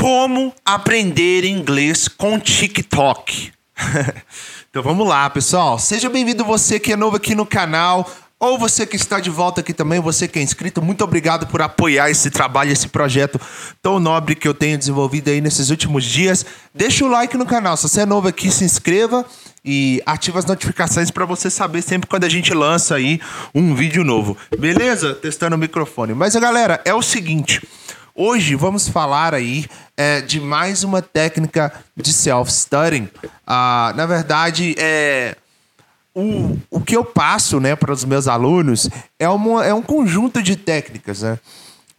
Como aprender inglês com TikTok. então vamos lá, pessoal. Seja bem-vindo você que é novo aqui no canal. Ou você que está de volta aqui também, você que é inscrito, muito obrigado por apoiar esse trabalho, esse projeto tão nobre que eu tenho desenvolvido aí nesses últimos dias. Deixa o like no canal. Se você é novo aqui, se inscreva e ativa as notificações para você saber sempre quando a gente lança aí um vídeo novo. Beleza? Testando o microfone. Mas galera, é o seguinte. Hoje vamos falar aí é, de mais uma técnica de self-studying. Ah, na verdade, é, o, o que eu passo né, para os meus alunos é, uma, é um conjunto de técnicas. Né?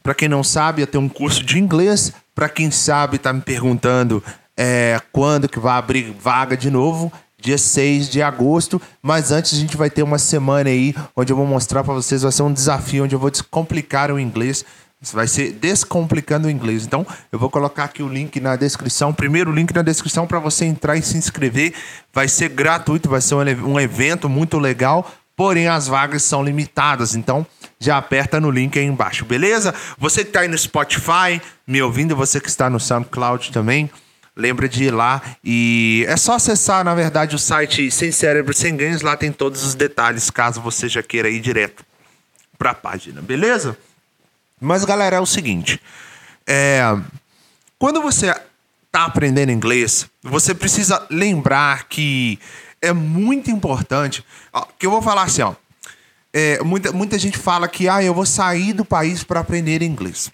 Para quem não sabe, eu tenho um curso de inglês. Para quem sabe, está me perguntando é, quando que vai abrir vaga de novo. Dia 6 de agosto, mas antes a gente vai ter uma semana aí onde eu vou mostrar para vocês, vai ser um desafio onde eu vou descomplicar o inglês isso vai ser Descomplicando o Inglês. Então, eu vou colocar aqui o link na descrição. Primeiro link na descrição para você entrar e se inscrever. Vai ser gratuito, vai ser um evento muito legal. Porém, as vagas são limitadas. Então, já aperta no link aí embaixo, beleza? Você que está aí no Spotify, me ouvindo, você que está no SoundCloud também, lembra de ir lá e é só acessar, na verdade, o site Sem Cérebro Sem Ganhos. Lá tem todos os detalhes, caso você já queira ir direto para a página, beleza? Mas, galera, é o seguinte: é, quando você está aprendendo inglês, você precisa lembrar que é muito importante. Ó, que eu vou falar assim, ó. É, muita, muita gente fala que ah, eu vou sair do país para aprender inglês.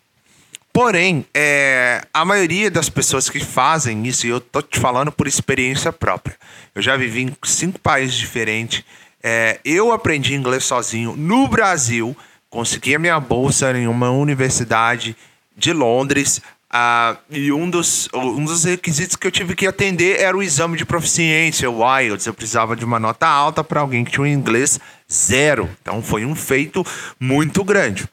Porém, é, a maioria das pessoas que fazem isso, e eu tô te falando por experiência própria. Eu já vivi em cinco países diferentes. É, eu aprendi inglês sozinho no Brasil consegui a minha bolsa em uma universidade de Londres. Uh, e um dos, um dos requisitos que eu tive que atender era o exame de proficiência, o IELTS. Eu precisava de uma nota alta para alguém que tinha um inglês zero. Então foi um feito muito grande.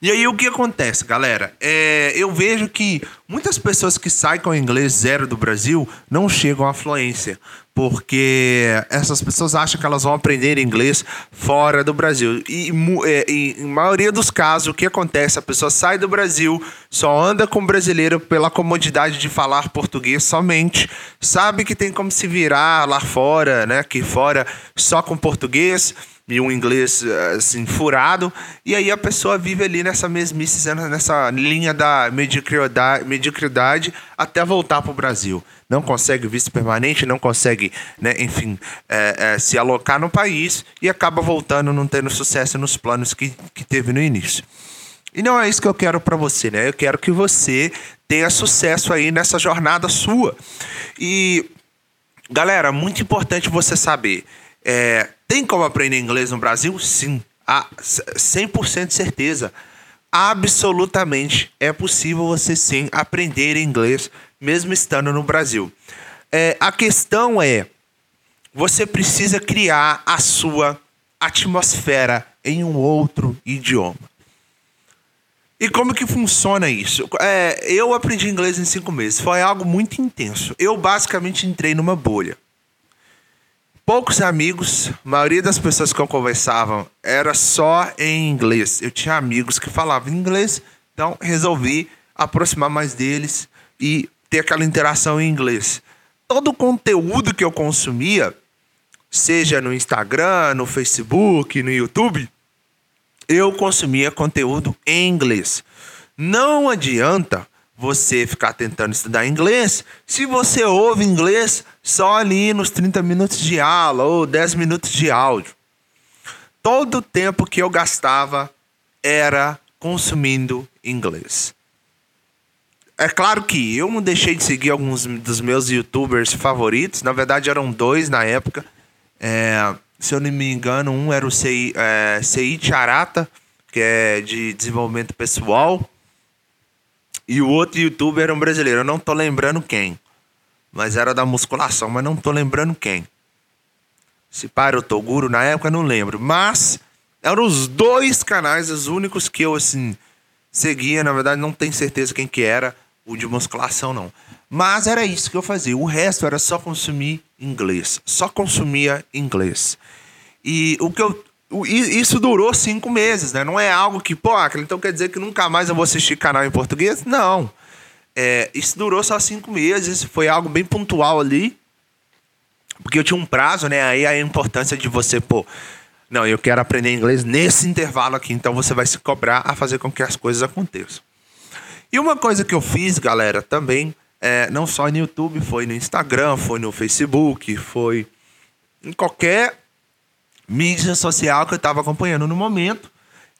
E aí o que acontece, galera? É, eu vejo que muitas pessoas que saem com inglês zero do Brasil não chegam à fluência, porque essas pessoas acham que elas vão aprender inglês fora do Brasil. E, é, e em maioria dos casos, o que acontece? A pessoa sai do Brasil, só anda com brasileiro pela comodidade de falar português somente, sabe que tem como se virar lá fora, né? Aqui fora, só com português e um inglês assim furado e aí a pessoa vive ali nessa mesmice nessa linha da mediocridade, mediocridade até voltar para o Brasil. Não consegue visto permanente não consegue né, enfim é, é, se alocar no país e acaba voltando não tendo sucesso nos planos que, que teve no início. E não é isso que eu quero para você né? Eu quero que você tenha sucesso aí nessa jornada sua. E galera muito importante você saber é, tem como aprender inglês no Brasil? Sim. A 100% de certeza. Absolutamente é possível você sim aprender inglês mesmo estando no Brasil. É, a questão é: você precisa criar a sua atmosfera em um outro idioma. E como que funciona isso? É, eu aprendi inglês em cinco meses. Foi algo muito intenso. Eu basicamente entrei numa bolha poucos amigos, a maioria das pessoas que eu conversava era só em inglês. Eu tinha amigos que falavam inglês, então resolvi aproximar mais deles e ter aquela interação em inglês. Todo o conteúdo que eu consumia, seja no Instagram, no Facebook, no YouTube, eu consumia conteúdo em inglês. Não adianta você ficar tentando estudar inglês se você ouve inglês só ali nos 30 minutos de aula ou 10 minutos de áudio. Todo o tempo que eu gastava era consumindo inglês. É claro que eu não deixei de seguir alguns dos meus youtubers favoritos, na verdade eram dois na época. É, se eu não me engano, um era o Sei, é, Sei Charata, que é de desenvolvimento pessoal e o outro youtuber era um brasileiro. Eu não tô lembrando quem. Mas era da musculação, mas não tô lembrando quem. Se para o Toguro, na época não lembro. Mas eram os dois canais, os únicos que eu assim seguia. Na verdade, não tenho certeza quem que era o de musculação, não. Mas era isso que eu fazia. O resto era só consumir inglês. Só consumia inglês. E o que eu isso durou cinco meses, né? Não é algo que, pô, então quer dizer que nunca mais eu vou assistir canal em português? Não. É, isso durou só cinco meses, foi algo bem pontual ali. Porque eu tinha um prazo, né? Aí a importância de você, pô, não, eu quero aprender inglês nesse intervalo aqui, então você vai se cobrar a fazer com que as coisas aconteçam. E uma coisa que eu fiz, galera, também, é, não só no YouTube, foi no Instagram, foi no Facebook, foi em qualquer mídia social que eu estava acompanhando no momento,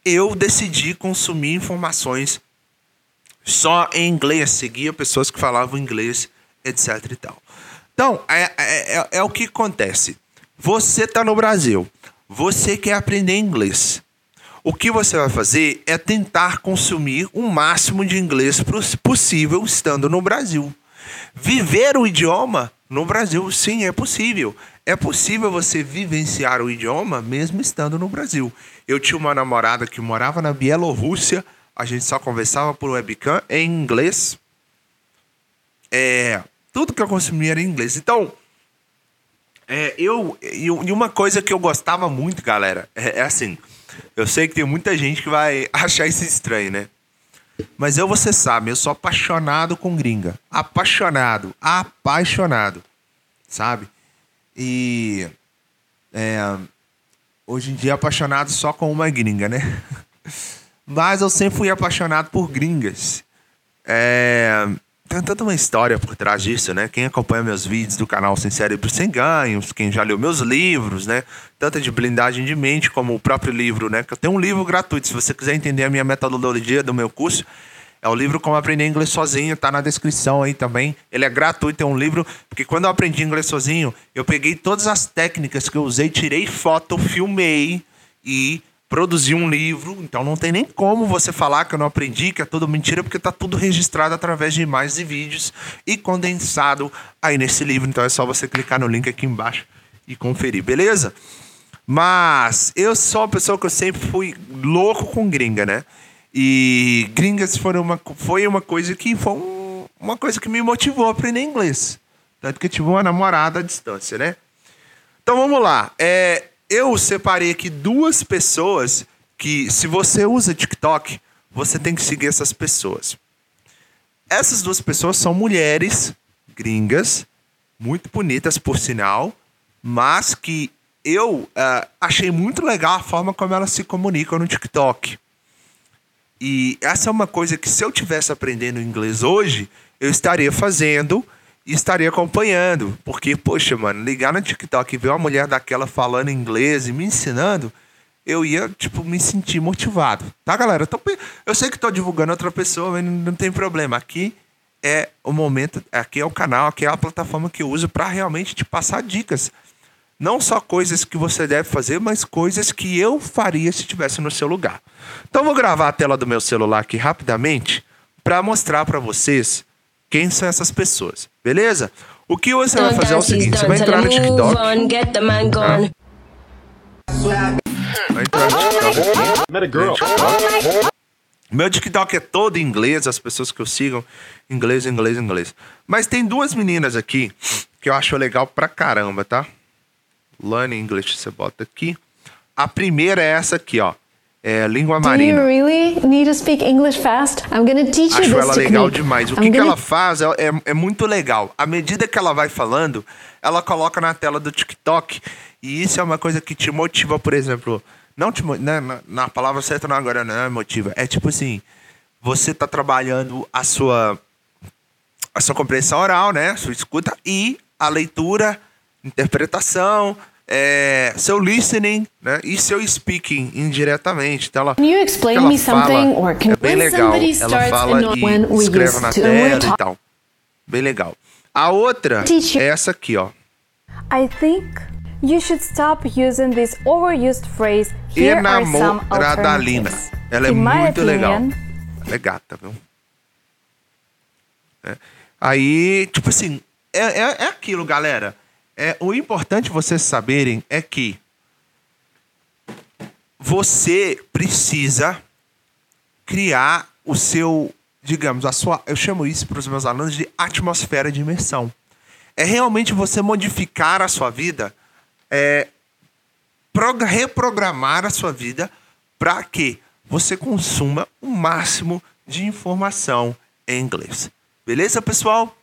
eu decidi consumir informações só em inglês, seguia pessoas que falavam inglês, etc e tal. Então, é, é, é, é o que acontece. Você está no Brasil, você quer aprender inglês. O que você vai fazer é tentar consumir o máximo de inglês possível estando no Brasil. Viver o idioma no Brasil, sim, é possível. É possível você vivenciar o idioma mesmo estando no Brasil. Eu tinha uma namorada que morava na Bielorrússia, a gente só conversava por webcam em inglês. É, tudo que eu consumia era em inglês. Então, é, eu e uma coisa que eu gostava muito, galera, é, é, assim. Eu sei que tem muita gente que vai achar isso estranho, né? Mas eu, você sabe, eu sou apaixonado com gringa. Apaixonado, apaixonado, sabe? E é, hoje em dia apaixonado só com uma gringa, né? Mas eu sempre fui apaixonado por gringas. É, tem tanta uma história por trás disso, né? Quem acompanha meus vídeos do canal Sem Cérebro Sem Ganhos, quem já leu meus livros, né? Tanto de blindagem de mente como o próprio livro, né? Que eu tenho um livro gratuito. Se você quiser entender a minha metodologia do meu curso, é o livro Como Aprender Inglês Sozinho, tá na descrição aí também. Ele é gratuito, é um livro, porque quando eu aprendi inglês sozinho, eu peguei todas as técnicas que eu usei, tirei foto, filmei e produzi um livro, então não tem nem como você falar que eu não aprendi, que é tudo mentira, porque está tudo registrado através de imagens e vídeos e condensado aí nesse livro. Então é só você clicar no link aqui embaixo e conferir, beleza? Mas eu sou uma pessoa que eu sempre fui louco com gringa, né? E gringas foram uma, foi uma coisa que foi um, uma coisa que me motivou a aprender inglês. Tanto que eu tive uma namorada à distância, né? Então vamos lá. É, eu separei aqui duas pessoas que, se você usa TikTok, você tem que seguir essas pessoas. Essas duas pessoas são mulheres gringas, muito bonitas por sinal, mas que eu uh, achei muito legal a forma como elas se comunicam no TikTok. E essa é uma coisa que se eu tivesse aprendendo inglês hoje, eu estaria fazendo estaria acompanhando. Porque, poxa, mano, ligar no TikTok e ver uma mulher daquela falando inglês e me ensinando, eu ia, tipo, me sentir motivado. Tá, galera? Eu, tô, eu sei que tô divulgando outra pessoa, mas não tem problema. Aqui é o momento, aqui é o canal, aqui é a plataforma que eu uso para realmente te passar dicas. Não só coisas que você deve fazer, mas coisas que eu faria se estivesse no seu lugar. Então vou gravar a tela do meu celular aqui rapidamente para mostrar para vocês quem são essas pessoas, beleza? O que você vai fazer é o seguinte: você vai entrar no TikTok. Vai entrar no TikTok. Meu TikTok é todo em inglês, as pessoas que eu sigam, inglês, inglês, inglês. Mas tem duas meninas aqui que eu acho legal pra caramba, tá? Learn English, você bota aqui. A primeira é essa aqui, ó é, língua marina. Do you really need to speak English fast? I'm gonna teach you Acho this ela legal demais. O que, gonna... que ela faz é, é, é, muito legal. À medida que ela vai falando, ela coloca na tela do TikTok. E isso é uma coisa que te motiva, por exemplo. Não te né, na, na palavra certa não agora não é motiva. É tipo assim, você tá trabalhando a sua a sua compreensão oral, né? Sua escuta e a leitura, interpretação, é, seu listening né, e seu speaking indiretamente. Então ela, can you explain me something or can é bem legal. Ela fala e escreve na tela e tal. Bem legal. A outra é essa aqui, ó. I think you should stop using this overused phrase. Here are some alternatives. Ela é In muito legal. Ela é gata, viu? É. Aí, tipo assim, é, é, é aquilo, galera. É, o importante vocês saberem é que você precisa criar o seu, digamos, a sua, eu chamo isso para os meus alunos de atmosfera de imersão. É realmente você modificar a sua vida, é, reprogramar a sua vida para que você consuma o máximo de informação em inglês. Beleza, pessoal?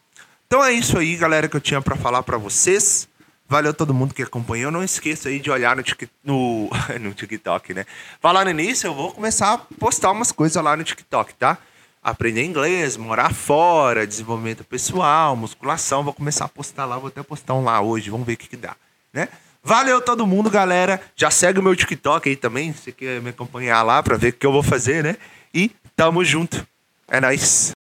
Então é isso aí, galera, que eu tinha para falar para vocês. Valeu todo mundo que acompanhou. Não esqueça aí de olhar no, no, no TikTok, né? Falando nisso, eu vou começar a postar umas coisas lá no TikTok, tá? Aprender inglês, morar fora, desenvolvimento pessoal, musculação. Vou começar a postar lá, vou até postar um lá hoje. Vamos ver o que, que dá, né? Valeu todo mundo, galera. Já segue o meu TikTok aí também, se você quer me acompanhar lá pra ver o que eu vou fazer, né? E tamo junto. É nóis.